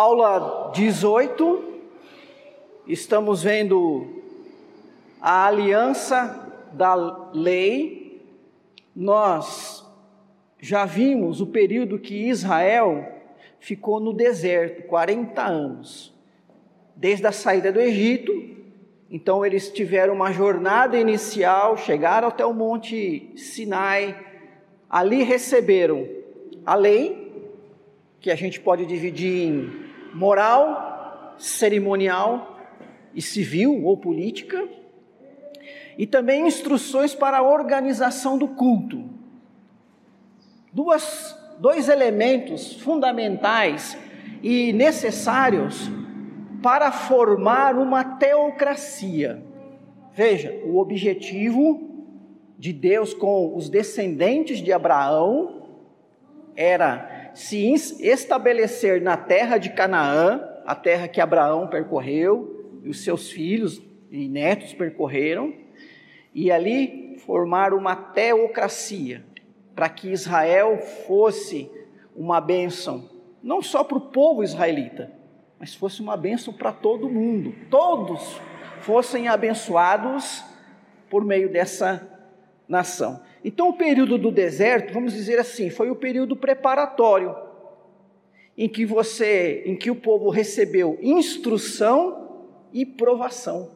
Aula 18, estamos vendo a aliança da lei. Nós já vimos o período que Israel ficou no deserto 40 anos, desde a saída do Egito. Então, eles tiveram uma jornada inicial, chegaram até o Monte Sinai, ali receberam a lei, que a gente pode dividir em moral, cerimonial e civil ou política, e também instruções para a organização do culto. Duas, dois elementos fundamentais e necessários para formar uma teocracia. Veja, o objetivo de Deus com os descendentes de Abraão era se estabelecer na terra de Canaã, a terra que Abraão percorreu, e os seus filhos e netos percorreram, e ali formar uma teocracia, para que Israel fosse uma bênção, não só para o povo israelita, mas fosse uma bênção para todo mundo, todos fossem abençoados por meio dessa nação. Então, o período do deserto, vamos dizer assim, foi o período preparatório, em que você, em que o povo recebeu instrução e provação.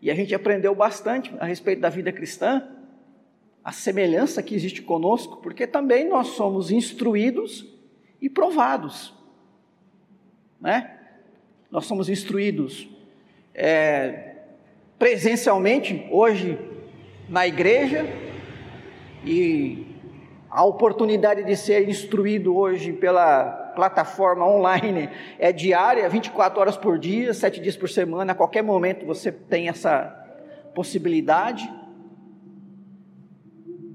E a gente aprendeu bastante a respeito da vida cristã, a semelhança que existe conosco, porque também nós somos instruídos e provados, né? Nós somos instruídos é, presencialmente, hoje na igreja e a oportunidade de ser instruído hoje pela plataforma online é diária, 24 horas por dia, 7 dias por semana, a qualquer momento você tem essa possibilidade.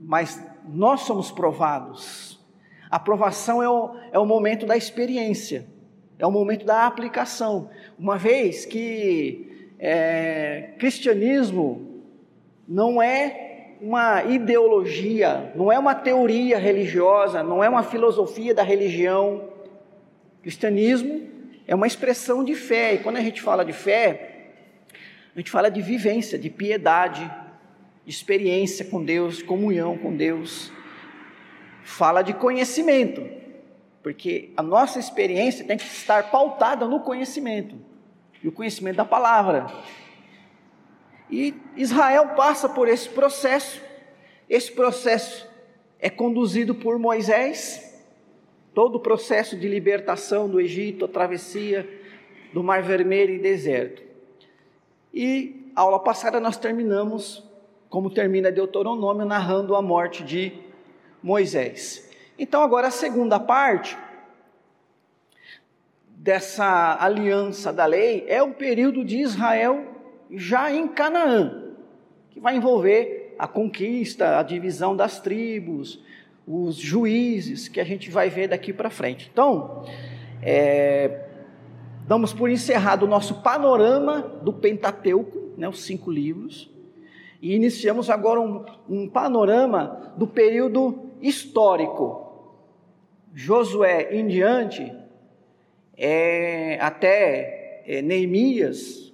Mas nós somos provados. A provação é o, é o momento da experiência, é o momento da aplicação. Uma vez que é, cristianismo não é uma ideologia, não é uma teoria religiosa, não é uma filosofia da religião. Cristianismo é uma expressão de fé, e quando a gente fala de fé, a gente fala de vivência, de piedade, de experiência com Deus, de comunhão com Deus. Fala de conhecimento, porque a nossa experiência tem que estar pautada no conhecimento, e o conhecimento da palavra. E Israel passa por esse processo. Esse processo é conduzido por Moisés, todo o processo de libertação do Egito, a travessia do Mar Vermelho e deserto. E aula passada nós terminamos, como termina Deuteronômio, narrando a morte de Moisés. Então, agora a segunda parte dessa aliança da lei é o período de Israel já em Canaã, que vai envolver a conquista, a divisão das tribos, os juízes, que a gente vai ver daqui para frente. Então, é, damos por encerrado o nosso panorama do Pentateuco, né, os cinco livros, e iniciamos agora um, um panorama do período histórico. Josué em diante, é, até é, Neemias,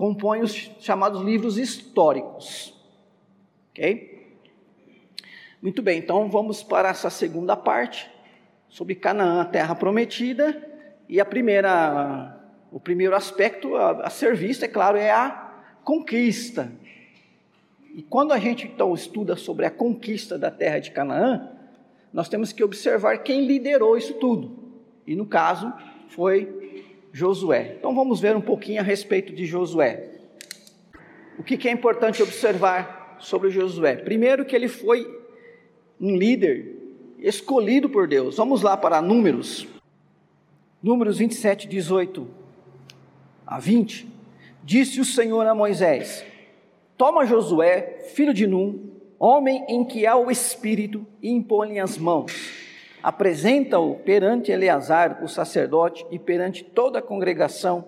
compõe os chamados livros históricos. Ok? Muito bem, então vamos para essa segunda parte sobre Canaã, a terra prometida, e a primeira, o primeiro aspecto a, a ser visto, é claro, é a conquista. E quando a gente então estuda sobre a conquista da terra de Canaã, nós temos que observar quem liderou isso tudo. E no caso foi Josué. Então vamos ver um pouquinho a respeito de Josué. O que, é importante observar sobre Josué? Primeiro, que ele foi um líder escolhido por Deus. Vamos lá para Números. Números 27, 18 a 20. Disse o Senhor a Moisés: Toma Josué, filho de Num, homem em que há o Espírito, e impõe as mãos apresenta-o perante Eleazar, o sacerdote, e perante toda a congregação,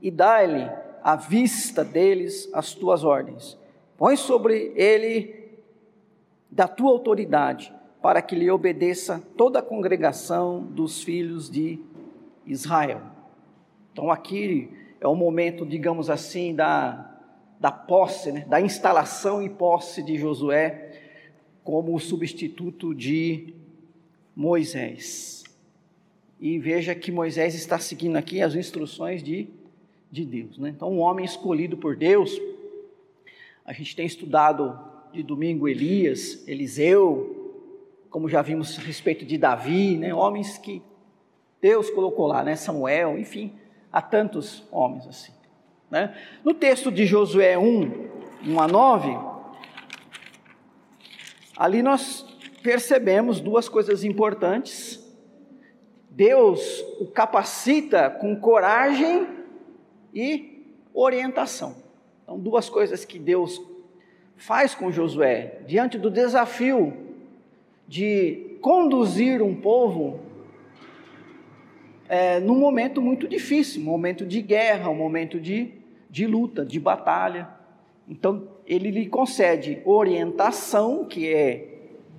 e dá-lhe à vista deles as tuas ordens. Põe sobre ele da tua autoridade, para que lhe obedeça toda a congregação dos filhos de Israel. Então aqui é o momento, digamos assim, da, da posse, né? da instalação e posse de Josué como substituto de Moisés. E veja que Moisés está seguindo aqui as instruções de, de Deus. Né? Então, um homem escolhido por Deus, a gente tem estudado de domingo Elias, Eliseu, como já vimos a respeito de Davi, né? homens que Deus colocou lá, né? Samuel, enfim, há tantos homens assim. Né? No texto de Josué 1, 1 a 9, ali nós percebemos duas coisas importantes. Deus o capacita com coragem e orientação. Então, duas coisas que Deus faz com Josué diante do desafio de conduzir um povo é, num momento muito difícil, um momento de guerra, um momento de, de luta, de batalha. Então, ele lhe concede orientação, que é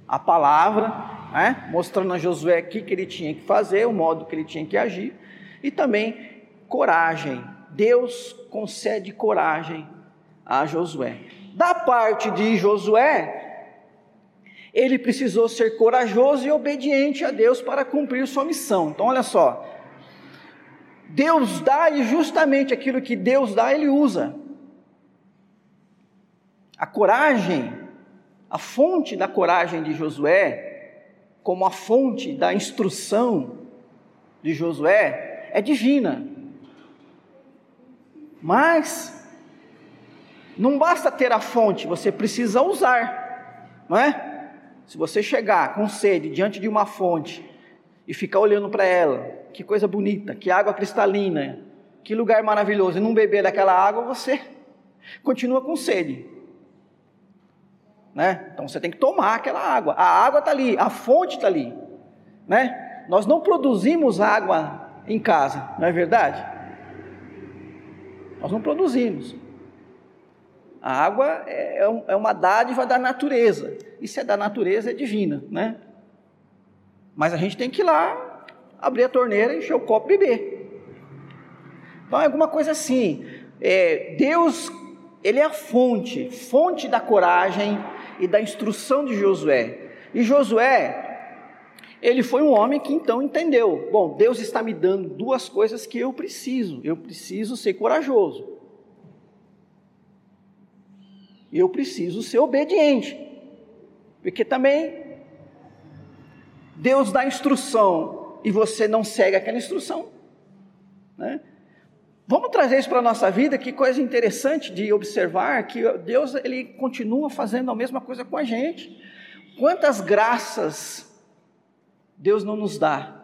a palavra, né? mostrando a Josué o que, que ele tinha que fazer, o modo que ele tinha que agir, e também coragem. Deus concede coragem a Josué. Da parte de Josué, ele precisou ser corajoso e obediente a Deus para cumprir sua missão. Então, olha só, Deus dá e justamente aquilo que Deus dá, Ele usa. A coragem, a fonte da coragem de Josué, como a fonte da instrução de Josué, é divina. Mas não basta ter a fonte, você precisa usar, não é? Se você chegar com sede diante de uma fonte e ficar olhando para ela, que coisa bonita, que água cristalina, que lugar maravilhoso, e não beber daquela água, você continua com sede. Né? Então você tem que tomar aquela água. A água está ali, a fonte está ali. Né? Nós não produzimos água em casa, não é verdade? Nós não produzimos. A água é, é, é uma dádiva da natureza. E se é da natureza, é divina, né? Mas a gente tem que ir lá abrir a torneira, encher o copo e beber. Então é alguma coisa assim. É, Deus, Ele é a fonte, fonte da coragem e da instrução de Josué. E Josué, ele foi um homem que então entendeu: bom, Deus está me dando duas coisas que eu preciso. Eu preciso ser corajoso. Eu preciso ser obediente. Porque também Deus dá instrução e você não segue aquela instrução. Né? Vamos trazer isso para a nossa vida, que coisa interessante de observar que Deus ele continua fazendo a mesma coisa com a gente. Quantas graças Deus não nos dá.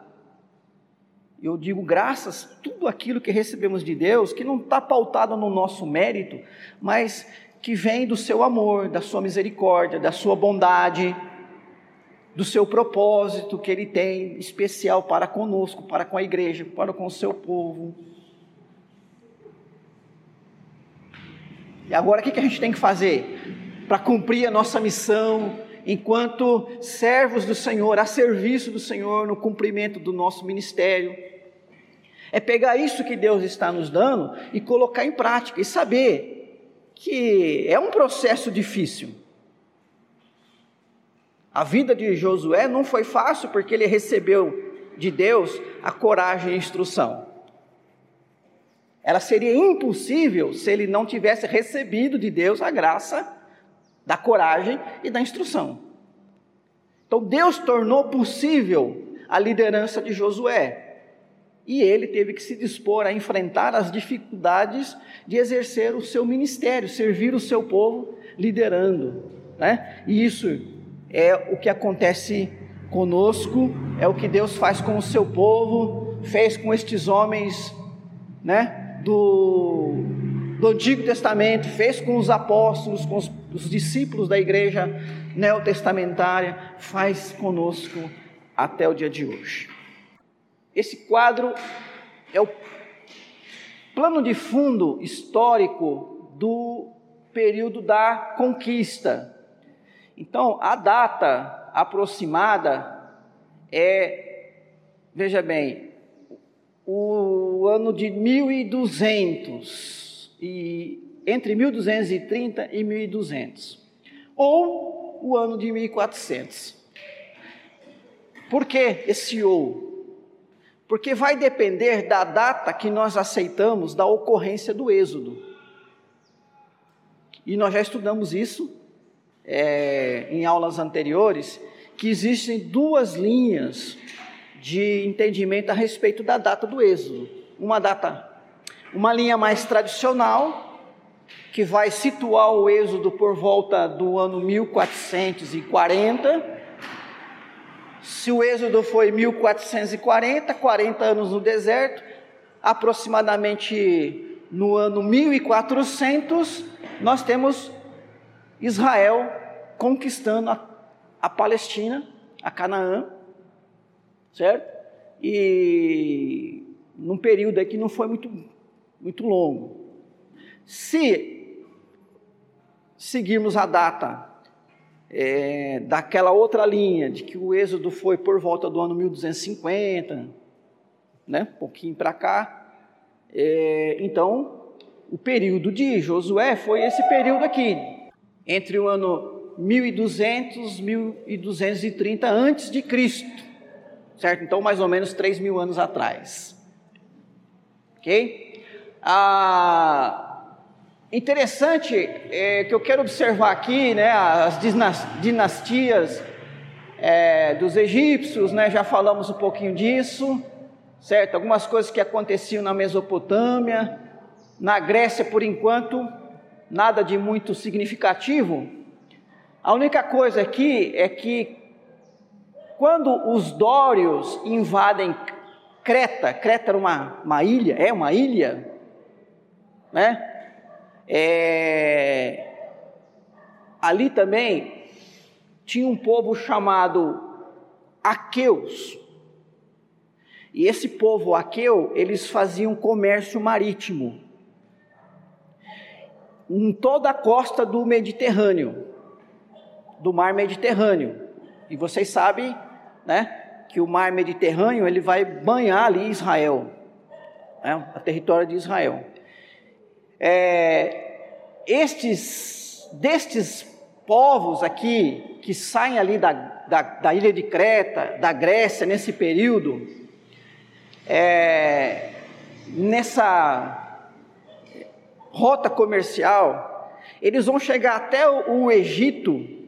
Eu digo graças, tudo aquilo que recebemos de Deus, que não está pautado no nosso mérito, mas que vem do seu amor, da sua misericórdia, da sua bondade, do seu propósito que ele tem especial para conosco, para com a igreja, para com o seu povo. E agora o que a gente tem que fazer para cumprir a nossa missão enquanto servos do Senhor, a serviço do Senhor no cumprimento do nosso ministério? É pegar isso que Deus está nos dando e colocar em prática e saber que é um processo difícil. A vida de Josué não foi fácil porque ele recebeu de Deus a coragem e a instrução. Ela seria impossível se ele não tivesse recebido de Deus a graça da coragem e da instrução. Então Deus tornou possível a liderança de Josué. E ele teve que se dispor a enfrentar as dificuldades de exercer o seu ministério, servir o seu povo liderando. Né? E isso é o que acontece conosco, é o que Deus faz com o seu povo, fez com estes homens, né, do, do Antigo Testamento, fez com os apóstolos, com os, os discípulos da igreja neotestamentária, faz conosco até o dia de hoje. Esse quadro é o plano de fundo histórico do período da conquista então, a data aproximada é, veja bem, o ano de 1200 e entre 1230 e 1200 ou o ano de 1400. Por que esse ou? Porque vai depender da data que nós aceitamos da ocorrência do Êxodo. E nós já estudamos isso é, em aulas anteriores, que existem duas linhas de entendimento a respeito da data do Êxodo. Uma data, uma linha mais tradicional, que vai situar o Êxodo por volta do ano 1440 se o êxodo foi 1440, 40 anos no deserto, aproximadamente no ano 1400, nós temos Israel conquistando a, a Palestina, a Canaã, certo? E num período aí que não foi muito, muito longo. Se seguirmos a data é, daquela outra linha, de que o êxodo foi por volta do ano 1250, né, um pouquinho para cá. É, então, o período de Josué foi esse período aqui, entre o ano 1200 e 1230 antes de Cristo, certo? Então, mais ou menos 3 mil anos atrás. Ok? Ah, Interessante é, que eu quero observar aqui, né, as dinastias é, dos egípcios, né, já falamos um pouquinho disso, certo? Algumas coisas que aconteciam na Mesopotâmia, na Grécia, por enquanto, nada de muito significativo. A única coisa aqui é que quando os dórios invadem Creta, Creta era uma, uma ilha, é uma ilha, né? É, ali também tinha um povo chamado Aqueus. E esse povo aqueu, eles faziam comércio marítimo em toda a costa do Mediterrâneo, do mar Mediterrâneo. E vocês sabem, né, que o mar Mediterrâneo ele vai banhar ali Israel, né, a território de Israel. É, estes, destes povos aqui, que saem ali da, da, da, ilha de Creta, da Grécia, nesse período, é, nessa rota comercial, eles vão chegar até o, o Egito,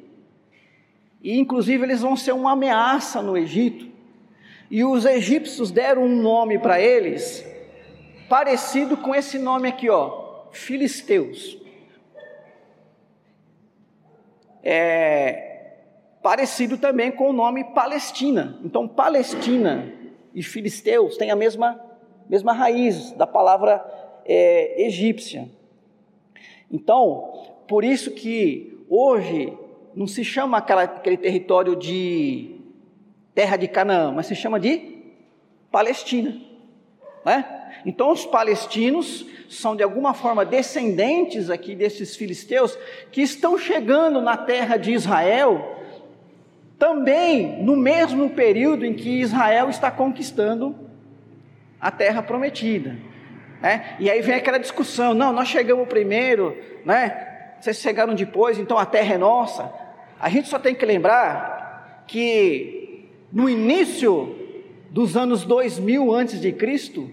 e inclusive eles vão ser uma ameaça no Egito, e os egípcios deram um nome para eles, parecido com esse nome aqui, ó, filisteus. É parecido também com o nome Palestina. Então, Palestina e filisteus têm a mesma, mesma raiz da palavra é, egípcia. Então, por isso que hoje não se chama aquele território de terra de Canaã, mas se chama de Palestina. Né? Então, os palestinos são de alguma forma descendentes aqui desses filisteus que estão chegando na terra de Israel, também no mesmo período em que Israel está conquistando a terra prometida. Né? E aí vem aquela discussão: não, nós chegamos primeiro, né? vocês chegaram depois, então a terra é nossa. A gente só tem que lembrar que no início dos anos 2000 antes de Cristo,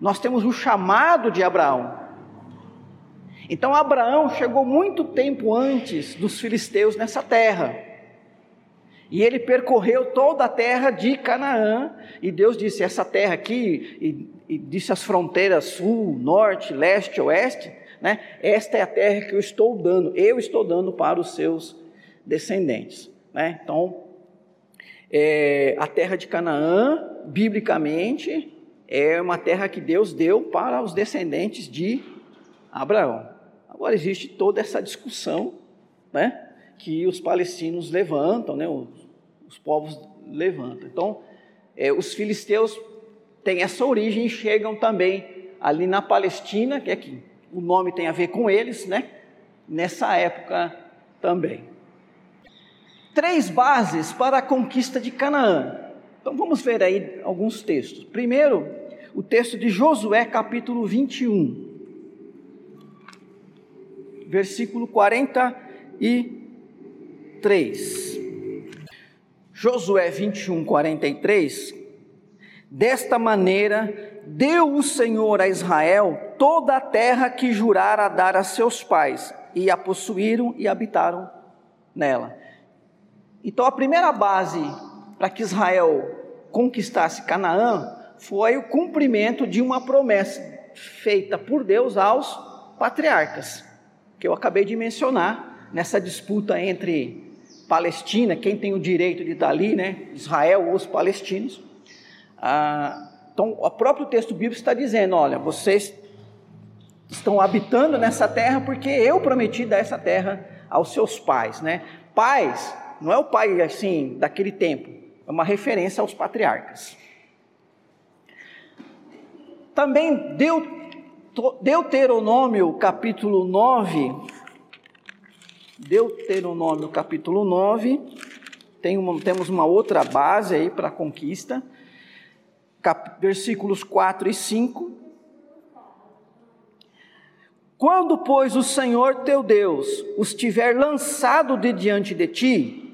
nós temos o chamado de Abraão. Então Abraão chegou muito tempo antes dos filisteus nessa terra. E ele percorreu toda a terra de Canaã, e Deus disse: essa terra aqui, e, e disse as fronteiras sul, norte, leste, oeste, né? Esta é a terra que eu estou dando, eu estou dando para os seus descendentes. Né? Então, é, a terra de Canaã, biblicamente, é uma terra que Deus deu para os descendentes de Abraão. Agora existe toda essa discussão, né, que os palestinos levantam, né, os, os povos levantam. Então, é, os filisteus têm essa origem e chegam também ali na Palestina, que é que o nome tem a ver com eles, né, nessa época também. Três bases para a conquista de Canaã. Então vamos ver aí alguns textos. Primeiro, o texto de Josué, capítulo 21, versículo 43. Josué 21, 43. Desta maneira, deu o Senhor a Israel toda a terra que jurara dar a seus pais, e a possuíram e habitaram nela. Então, a primeira base para que Israel conquistasse Canaã foi o cumprimento de uma promessa feita por Deus aos patriarcas, que eu acabei de mencionar nessa disputa entre Palestina, quem tem o direito de estar ali, né? Israel ou os palestinos. Ah, então, o próprio texto bíblico está dizendo: olha, vocês estão habitando nessa terra porque eu prometi dar essa terra aos seus pais, né? Pais, não é o pai assim daquele tempo, é uma referência aos patriarcas. Também Deuteronômio capítulo 9, Deuteronômio capítulo 9, tem uma, temos uma outra base aí para a conquista, cap, versículos 4 e 5. Quando, pois, o Senhor teu Deus os tiver lançado de diante de ti,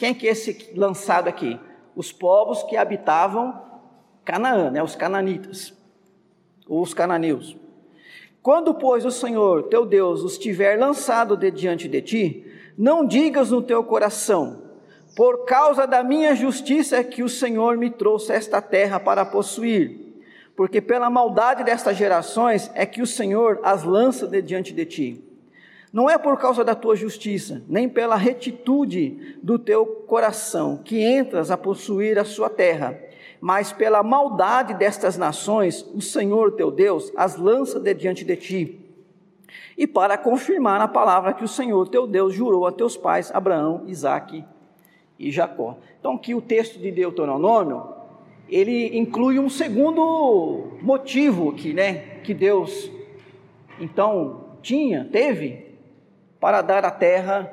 quem que é esse lançado aqui? Os povos que habitavam Canaã, né, os cananitas os cananeus. Quando, pois, o Senhor teu Deus os tiver lançado de diante de ti, não digas no teu coração, por causa da minha justiça é que o Senhor me trouxe esta terra para possuir, porque pela maldade destas gerações é que o Senhor as lança de diante de ti. Não é por causa da tua justiça, nem pela retitude do teu coração, que entras a possuir a sua terra, mas pela maldade destas nações, o Senhor teu Deus as lança de diante de ti. E para confirmar a palavra que o Senhor teu Deus jurou a teus pais, Abraão, Isaque e Jacó. Então, aqui o texto de Deuteronômio, ele inclui um segundo motivo aqui, né? Que Deus, então, tinha, teve, para dar a terra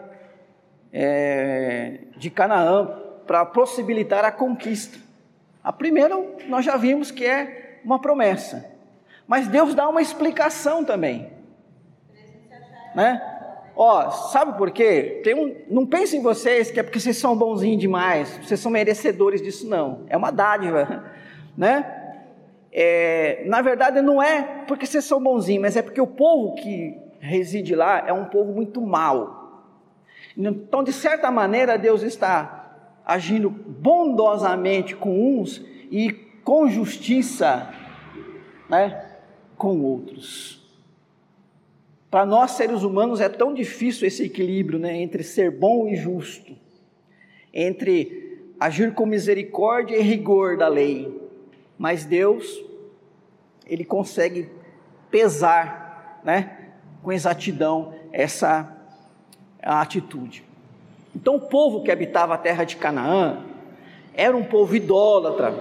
é, de Canaã, para possibilitar a conquista. A primeira, nós já vimos que é uma promessa. Mas Deus dá uma explicação também. Né? Ó, sabe por quê? Um, não pensem em vocês que é porque vocês são bonzinhos demais, vocês são merecedores disso, não. É uma dádiva, né? É, na verdade, não é porque vocês são bonzinhos, mas é porque o povo que reside lá é um povo muito mau. Então, de certa maneira, Deus está agindo bondosamente com uns e com justiça né, com outros. Para nós seres humanos é tão difícil esse equilíbrio né, entre ser bom e justo, entre agir com misericórdia e rigor da lei. Mas Deus, Ele consegue pesar né, com exatidão essa atitude. Então, o povo que habitava a terra de Canaã era um povo idólatra,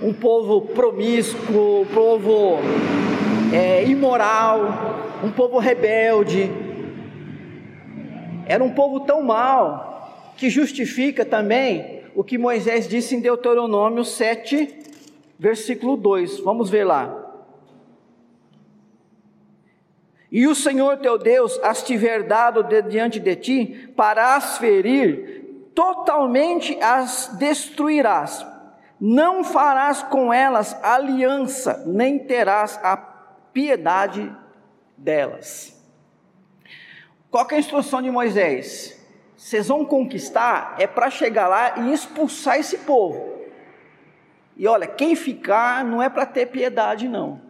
um povo promíscuo, um povo é, imoral, um povo rebelde. Era um povo tão mau que justifica também o que Moisés disse em Deuteronômio 7, versículo 2. Vamos ver lá. E o Senhor teu Deus as tiver dado de, diante de ti, para as ferir, totalmente as destruirás. Não farás com elas aliança, nem terás a piedade delas. Qual é a instrução de Moisés? Vocês vão conquistar, é para chegar lá e expulsar esse povo. E olha, quem ficar não é para ter piedade, não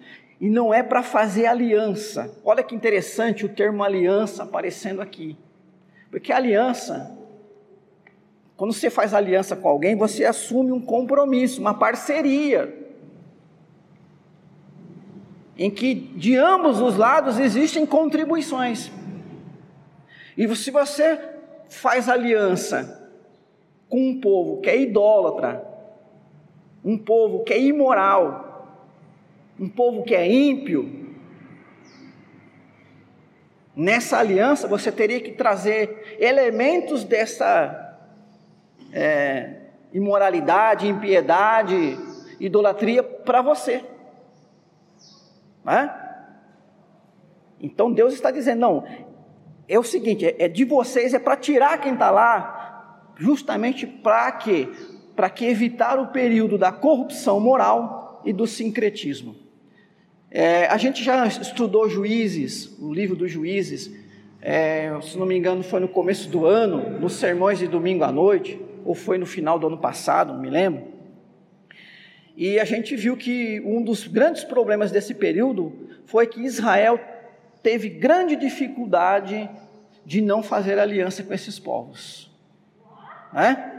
e não é para fazer aliança. Olha que interessante o termo aliança aparecendo aqui. Porque aliança, quando você faz aliança com alguém, você assume um compromisso, uma parceria. Em que de ambos os lados existem contribuições. E se você faz aliança com um povo que é idólatra, um povo que é imoral, um povo que é ímpio, nessa aliança você teria que trazer elementos dessa é, imoralidade, impiedade, idolatria para você. Né? Então Deus está dizendo: não, é o seguinte, é, é de vocês, é para tirar quem está lá, justamente para quê? Para que evitar o período da corrupção moral e do sincretismo. É, a gente já estudou Juízes, o livro dos Juízes, é, se não me engano foi no começo do ano, nos sermões de domingo à noite, ou foi no final do ano passado, não me lembro. E a gente viu que um dos grandes problemas desse período foi que Israel teve grande dificuldade de não fazer aliança com esses povos. Né?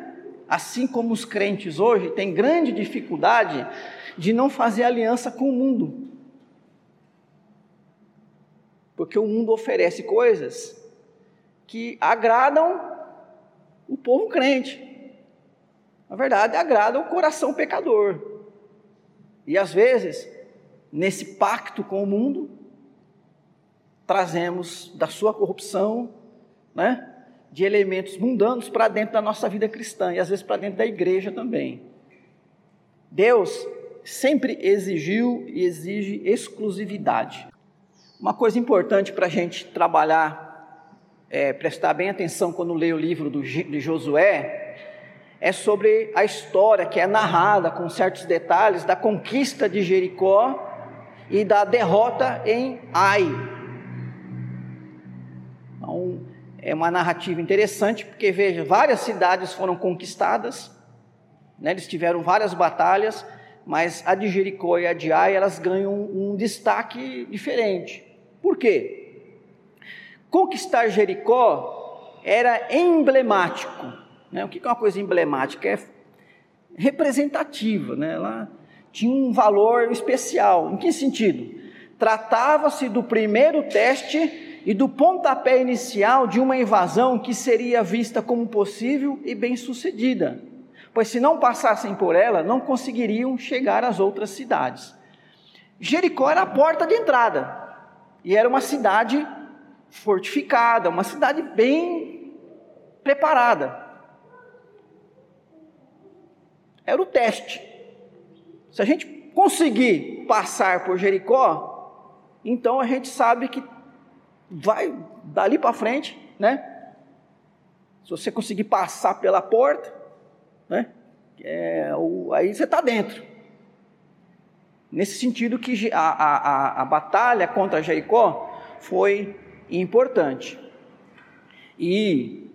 Assim como os crentes hoje têm grande dificuldade de não fazer aliança com o mundo. Porque o mundo oferece coisas que agradam o povo crente. Na verdade, agrada o coração pecador. E às vezes, nesse pacto com o mundo, trazemos da sua corrupção, né, de elementos mundanos para dentro da nossa vida cristã e às vezes para dentro da igreja também. Deus sempre exigiu e exige exclusividade. Uma coisa importante para a gente trabalhar, é, prestar bem atenção quando lê o livro do, de Josué, é sobre a história que é narrada com certos detalhes da conquista de Jericó e da derrota em Ai, então, é uma narrativa interessante, porque veja, várias cidades foram conquistadas, né, eles tiveram várias batalhas, mas a de Jericó e a de Ai, elas ganham um destaque diferente. Por quê? Conquistar Jericó era emblemático. Né? O que é uma coisa emblemática? É representativa, né? ela tinha um valor especial. Em que sentido? Tratava-se do primeiro teste e do pontapé inicial de uma invasão que seria vista como possível e bem-sucedida, pois se não passassem por ela, não conseguiriam chegar às outras cidades. Jericó era a porta de entrada e era uma cidade fortificada, uma cidade bem preparada. Era o teste. Se a gente conseguir passar por Jericó, então a gente sabe que vai dali para frente, né? Se você conseguir passar pela porta, né? É, aí você está dentro. Nesse sentido que a, a, a, batalha contra Jericó foi importante. E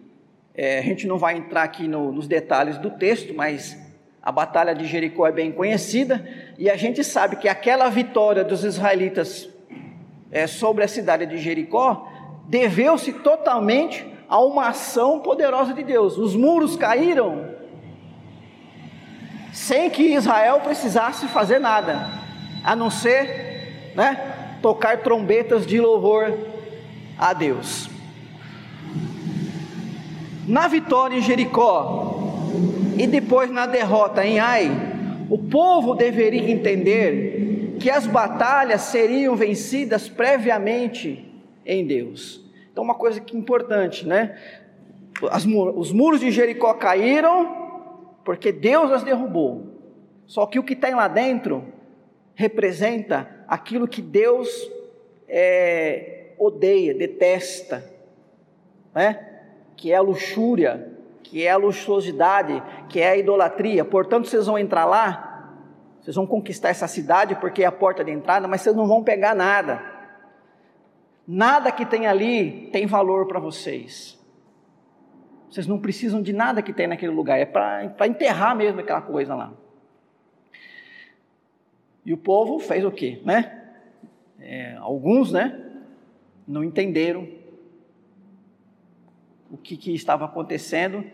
é, a gente não vai entrar aqui no, nos detalhes do texto, mas a batalha de Jericó é bem conhecida e a gente sabe que aquela vitória dos israelitas é, sobre a cidade de Jericó deveu-se totalmente a uma ação poderosa de Deus. Os muros caíram sem que Israel precisasse fazer nada, a não ser né, tocar trombetas de louvor a Deus. Na vitória em Jericó e depois na derrota em Ai, o povo deveria entender que as batalhas seriam vencidas previamente em Deus. Então, uma coisa que é importante, né? As, os muros de Jericó caíram porque Deus as derrubou. Só que o que tem lá dentro representa aquilo que Deus é, odeia, detesta, né? que é a luxúria, que é a luxuosidade, que é a idolatria. Portanto, vocês vão entrar lá vocês vão conquistar essa cidade porque é a porta de entrada, mas vocês não vão pegar nada. Nada que tem ali tem valor para vocês. Vocês não precisam de nada que tem naquele lugar, é para enterrar mesmo aquela coisa lá. E o povo fez o quê? Né? É, alguns, né? Não entenderam o que, que estava acontecendo.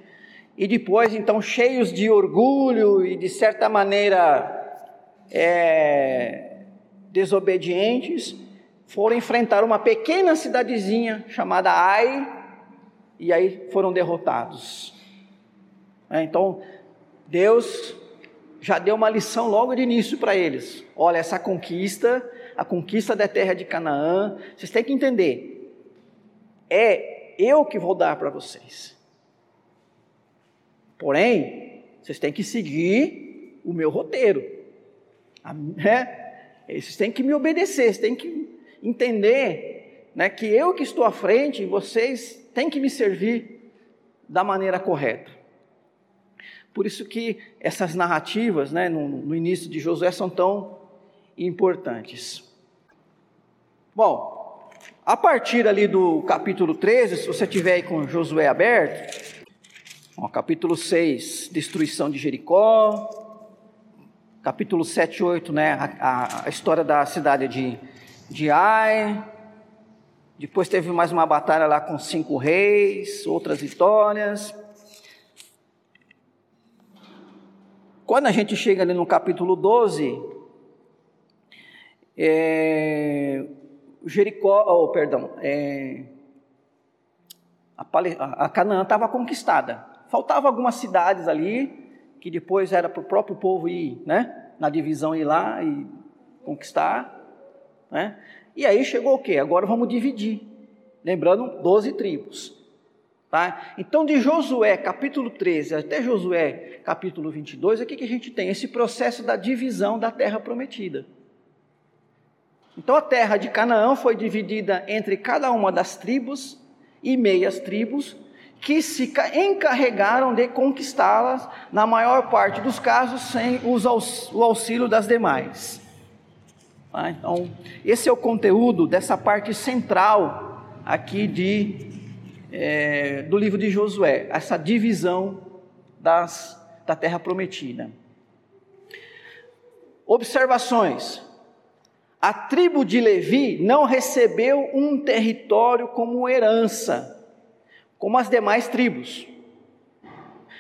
E depois, então, cheios de orgulho e de certa maneira é, desobedientes foram enfrentar uma pequena cidadezinha chamada Ai, e aí foram derrotados. É, então, Deus já deu uma lição logo de início para eles. Olha, essa conquista, a conquista da terra de Canaã, vocês têm que entender, é eu que vou dar para vocês. Porém, vocês têm que seguir o meu roteiro. É, Vocês têm que me obedecer, vocês têm que entender né, que eu que estou à frente, vocês têm que me servir da maneira correta. Por isso que essas narrativas né, no, no início de Josué são tão importantes. Bom, a partir ali do capítulo 13, se você tiver aí com Josué aberto, ó, capítulo 6, destruição de Jericó, capítulo 7 e 8, né, a, a, história da cidade de, de Ai, depois teve mais uma batalha lá com cinco reis, outras vitórias. Quando a gente chega ali no capítulo 12, é, Jericó, oh, perdão, é, a, a Canaã estava conquistada. Faltavam algumas cidades ali, que depois era para o próprio povo ir, né? Na divisão ir lá e conquistar, né? E aí chegou o quê? Agora vamos dividir. Lembrando, 12 tribos. Tá? Então, de Josué capítulo 13 até Josué capítulo 22, aqui que a gente tem esse processo da divisão da terra prometida. Então, a terra de Canaã foi dividida entre cada uma das tribos e meias tribos, que se encarregaram de conquistá-las, na maior parte dos casos, sem o auxílio das demais. Tá? Então, esse é o conteúdo dessa parte central aqui de, é, do livro de Josué, essa divisão das, da terra prometida. Observações. A tribo de Levi não recebeu um território como herança como as demais tribos.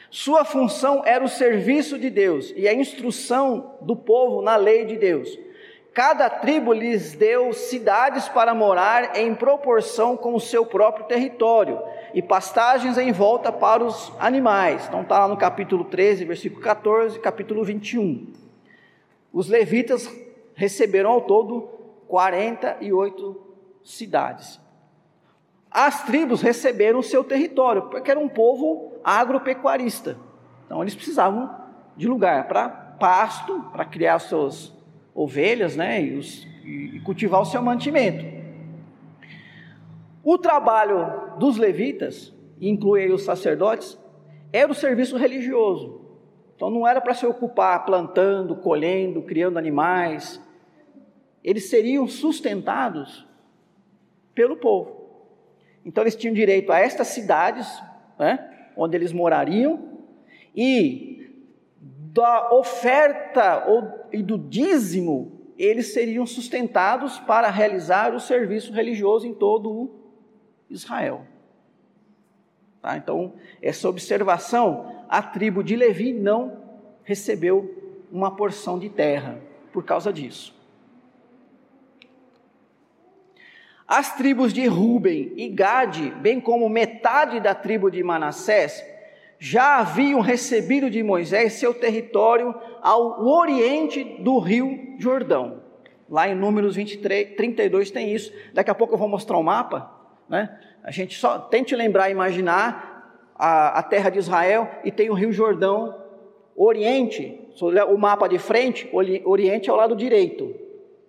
Sua função era o serviço de Deus e a instrução do povo na lei de Deus. Cada tribo lhes deu cidades para morar em proporção com o seu próprio território e pastagens em volta para os animais. Então está lá no capítulo 13, versículo 14, capítulo 21. Os levitas receberam ao todo 48 cidades as tribos receberam o seu território, porque era um povo agropecuarista. Então eles precisavam de lugar para pasto, para criar suas ovelhas né, e, os, e cultivar o seu mantimento. O trabalho dos levitas, inclui os sacerdotes, era o serviço religioso. Então não era para se ocupar plantando, colhendo, criando animais. Eles seriam sustentados pelo povo. Então eles tinham direito a estas cidades, né, onde eles morariam, e da oferta ou, e do dízimo, eles seriam sustentados para realizar o serviço religioso em todo o Israel. Tá? Então, essa observação, a tribo de Levi não recebeu uma porção de terra por causa disso. As tribos de Ruben e Gade, bem como metade da tribo de Manassés, já haviam recebido de Moisés seu território ao oriente do rio Jordão. Lá em Números 23, 32 tem isso. Daqui a pouco eu vou mostrar o um mapa. Né? A gente só tente lembrar, imaginar a, a terra de Israel e tem o rio Jordão oriente. O mapa de frente, oriente é o lado direito,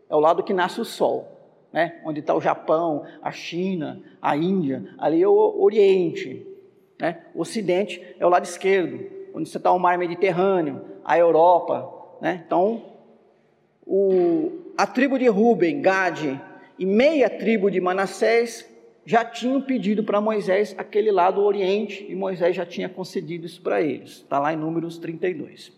é o lado que nasce o sol né? onde está o Japão, a China, a Índia, ali é o Oriente. Né? O Ocidente é o lado esquerdo, onde está o mar Mediterrâneo, a Europa. Né? Então, o, a tribo de Ruben, Gade e meia tribo de Manassés já tinham pedido para Moisés aquele lado oriente e Moisés já tinha concedido isso para eles. Está lá em Números 32.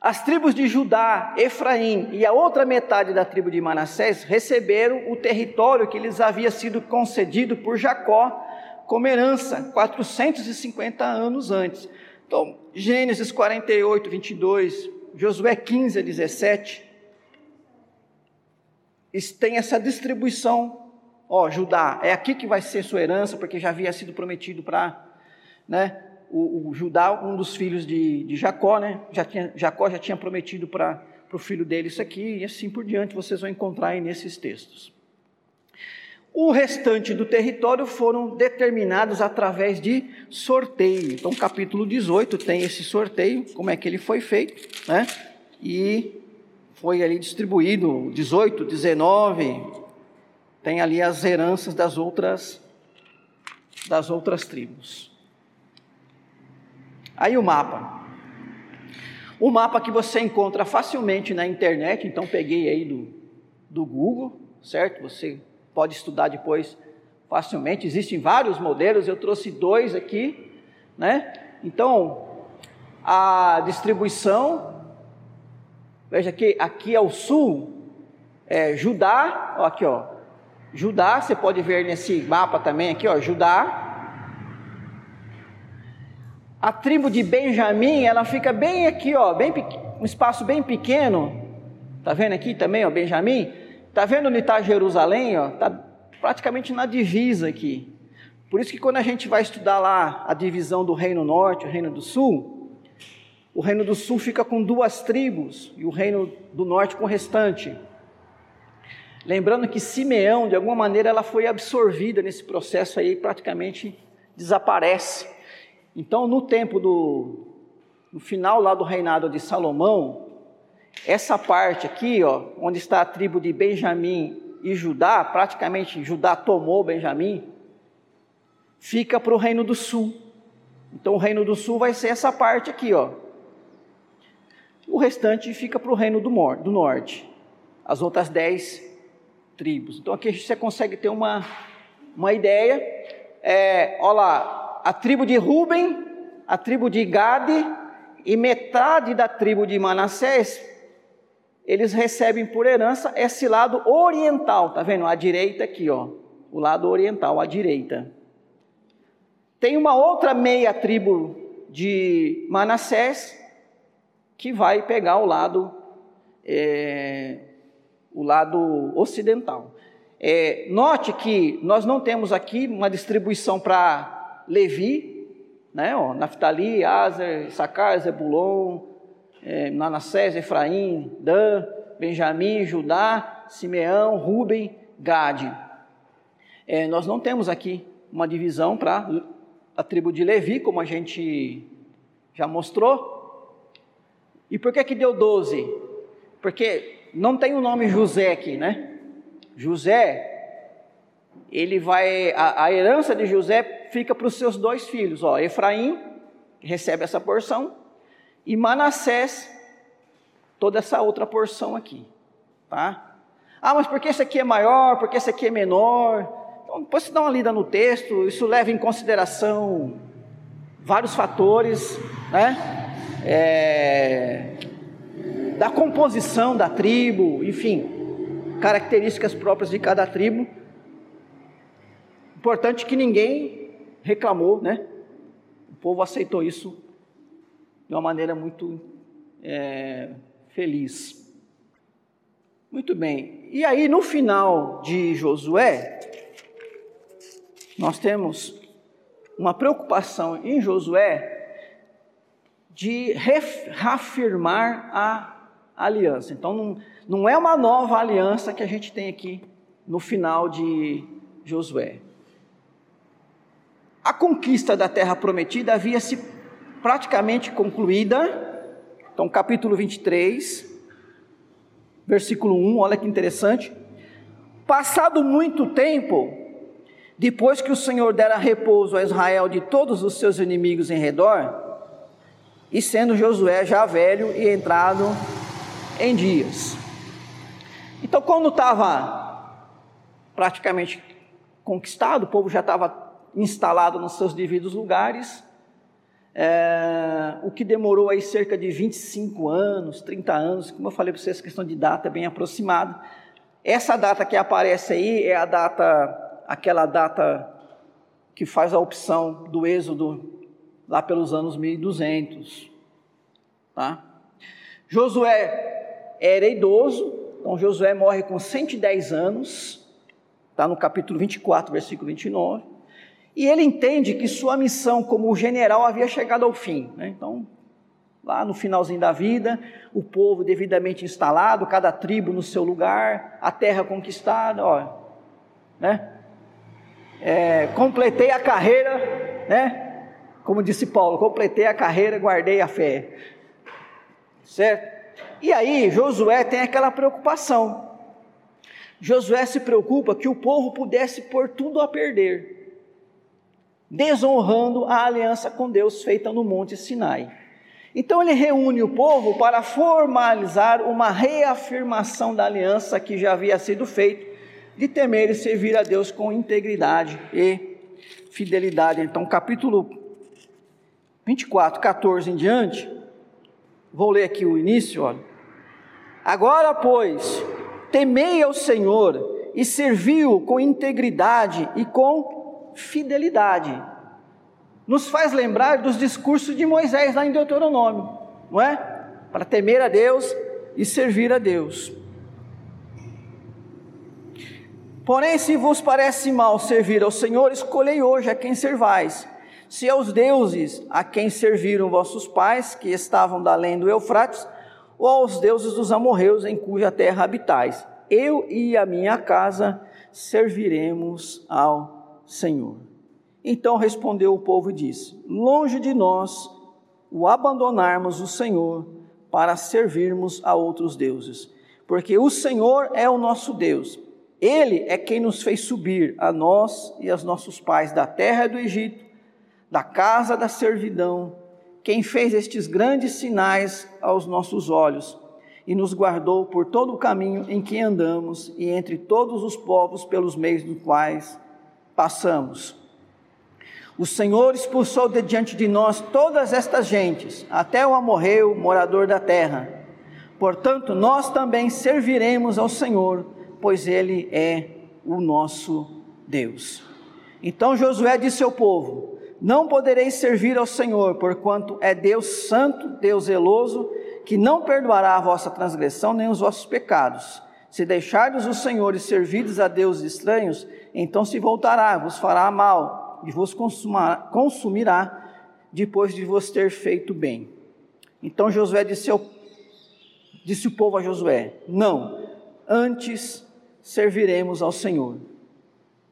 As tribos de Judá, Efraim e a outra metade da tribo de Manassés receberam o território que lhes havia sido concedido por Jacó como herança 450 anos antes. Então, Gênesis 48, 22, Josué 15 17, tem essa distribuição. Ó, Judá, é aqui que vai ser sua herança, porque já havia sido prometido para né, o, o Judá, um dos filhos de, de Jacó, né? Já tinha, Jacó já tinha prometido para o filho dele isso aqui, e assim por diante vocês vão encontrar aí nesses textos. O restante do território foram determinados através de sorteio. Então, capítulo 18 tem esse sorteio, como é que ele foi feito, né? E foi ali distribuído 18, 19, tem ali as heranças das outras das outras tribos. Aí o mapa. O mapa que você encontra facilmente na internet, então peguei aí do, do Google, certo? Você pode estudar depois facilmente. Existem vários modelos, eu trouxe dois aqui, né? Então, a distribuição, veja que aqui ao sul, é Judá, ó, aqui ó, Judá, você pode ver nesse mapa também aqui, ó, Judá. A tribo de Benjamim, ela fica bem aqui, ó, bem um espaço bem pequeno. Tá vendo aqui também, ó, Benjamim? Tá vendo onde está Jerusalém, ó? Tá praticamente na divisa aqui. Por isso que quando a gente vai estudar lá a divisão do Reino Norte, o Reino do Sul, o Reino do Sul fica com duas tribos e o Reino do Norte com o restante. Lembrando que Simeão, de alguma maneira, ela foi absorvida nesse processo aí, praticamente desaparece. Então, no tempo do no final lá do reinado de Salomão, essa parte aqui, ó, onde está a tribo de Benjamim e Judá, praticamente Judá tomou Benjamim, fica para o reino do sul. Então, o reino do sul vai ser essa parte aqui, ó. O restante fica para o reino do, do norte. As outras dez tribos. Então aqui você consegue ter uma, uma ideia. É, olha lá, a tribo de Ruben, a tribo de Gade e metade da tribo de Manassés, eles recebem por herança esse lado oriental, tá vendo? A direita aqui, ó, o lado oriental, a direita. Tem uma outra meia tribo de Manassés que vai pegar o lado é, o lado ocidental. É, note que nós não temos aqui uma distribuição para Levi, né, ó, Naftali, Azer, Sacar, Zebulon, é, Manassés, Efraim, Dan, Benjamim, Judá, Simeão, Ruben, Gade. É, nós não temos aqui uma divisão para a tribo de Levi, como a gente já mostrou. E por que que deu 12? Porque não tem o nome José aqui, né? José, ele vai, a, a herança de José fica para os seus dois filhos, ó, Efraim, recebe essa porção, e Manassés, toda essa outra porção aqui, tá? Ah, mas por que esse aqui é maior, por que esse aqui é menor? Então, depois você dá uma lida no texto, isso leva em consideração vários fatores, né? É, da composição da tribo, enfim, características próprias de cada tribo. Importante que ninguém reclamou, né? O povo aceitou isso de uma maneira muito é, feliz. Muito bem. E aí, no final de Josué, nós temos uma preocupação em Josué de reafirmar a aliança. Então, não, não é uma nova aliança que a gente tem aqui no final de Josué. A conquista da terra prometida havia se praticamente concluída. Então, capítulo 23, versículo 1, olha que interessante. Passado muito tempo, depois que o Senhor dera repouso a Israel de todos os seus inimigos em redor, e sendo Josué já velho e entrado em dias. Então, quando estava praticamente conquistado, o povo já estava instalado nos seus devidos lugares, é, o que demorou aí cerca de 25 anos, 30 anos, como eu falei para vocês, questão de data é bem aproximada. Essa data que aparece aí é a data, aquela data que faz a opção do êxodo lá pelos anos 1200, tá? Josué era idoso, então Josué morre com 110 anos, está no capítulo 24, versículo 29, e ele entende que sua missão como general havia chegado ao fim. Né? Então, lá no finalzinho da vida, o povo devidamente instalado, cada tribo no seu lugar, a terra conquistada, ó, né? É, completei a carreira, né? Como disse Paulo, completei a carreira, guardei a fé, certo? E aí Josué tem aquela preocupação. Josué se preocupa que o povo pudesse pôr tudo a perder, desonrando a aliança com Deus feita no Monte Sinai. Então ele reúne o povo para formalizar uma reafirmação da aliança que já havia sido feita, de temer e servir a Deus com integridade e fidelidade. Então, capítulo 24, 14 em diante, vou ler aqui o início, olha. Agora, pois, temei ao Senhor e servi-o com integridade e com fidelidade. Nos faz lembrar dos discursos de Moisés lá em Deuteronômio, não é? Para temer a Deus e servir a Deus. Porém, se vos parece mal servir ao Senhor, escolhei hoje a quem servais. Se aos deuses a quem serviram vossos pais, que estavam da além do Eufrates, ou aos deuses dos amorreus em cuja terra habitais. Eu e a minha casa serviremos ao Senhor. Então respondeu o povo e disse: Longe de nós o abandonarmos o Senhor para servirmos a outros deuses, porque o Senhor é o nosso Deus. Ele é quem nos fez subir a nós e aos nossos pais da terra do Egito, da casa da servidão quem fez estes grandes sinais aos nossos olhos e nos guardou por todo o caminho em que andamos e entre todos os povos pelos meios dos quais passamos. O Senhor expulsou de diante de nós todas estas gentes, até o amorreu, morador da terra. Portanto, nós também serviremos ao Senhor, pois Ele é o nosso Deus. Então Josué disse ao povo: não podereis servir ao Senhor, porquanto é Deus santo, Deus zeloso, que não perdoará a vossa transgressão nem os vossos pecados. Se deixardes o Senhor e servirdes a deuses estranhos, então se voltará, vos fará mal e vos consumirá depois de vos ter feito bem. Então Josué disse, ao, disse o povo a Josué: Não, antes serviremos ao Senhor.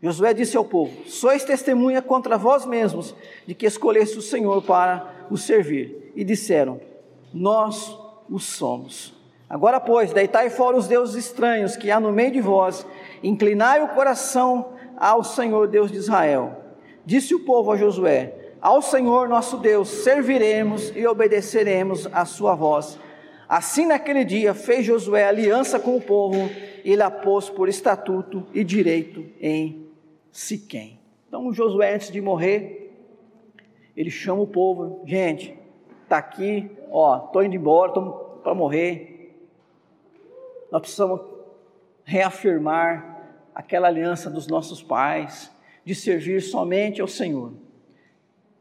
Josué disse ao povo: Sois testemunha contra vós mesmos de que escolheste o Senhor para o servir. E disseram: Nós o somos. Agora, pois, deitai fora os deuses estranhos que há no meio de vós, inclinai o coração ao Senhor Deus de Israel. Disse o povo a Josué: Ao Senhor nosso Deus serviremos e obedeceremos a sua voz. Assim, naquele dia, fez Josué aliança com o povo e lhe pôs por estatuto e direito em Siquém. Então Josué, antes de morrer, ele chama o povo, gente, tá aqui, ó, tô indo embora, tô para morrer. Nós precisamos reafirmar aquela aliança dos nossos pais de servir somente ao Senhor.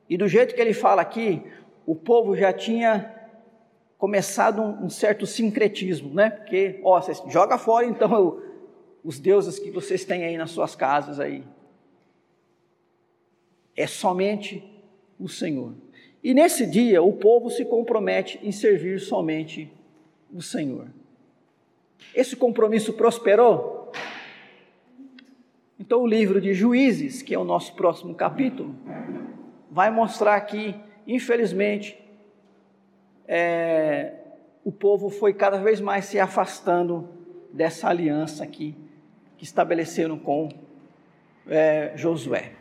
E do jeito que ele fala aqui, o povo já tinha começado um, um certo sincretismo, né? Porque, ó, vocês joga fora então os deuses que vocês têm aí nas suas casas aí é somente o Senhor. E nesse dia o povo se compromete em servir somente o Senhor. Esse compromisso prosperou? Então, o livro de Juízes, que é o nosso próximo capítulo, vai mostrar que, infelizmente, é, o povo foi cada vez mais se afastando dessa aliança aqui que estabeleceram com é, Josué.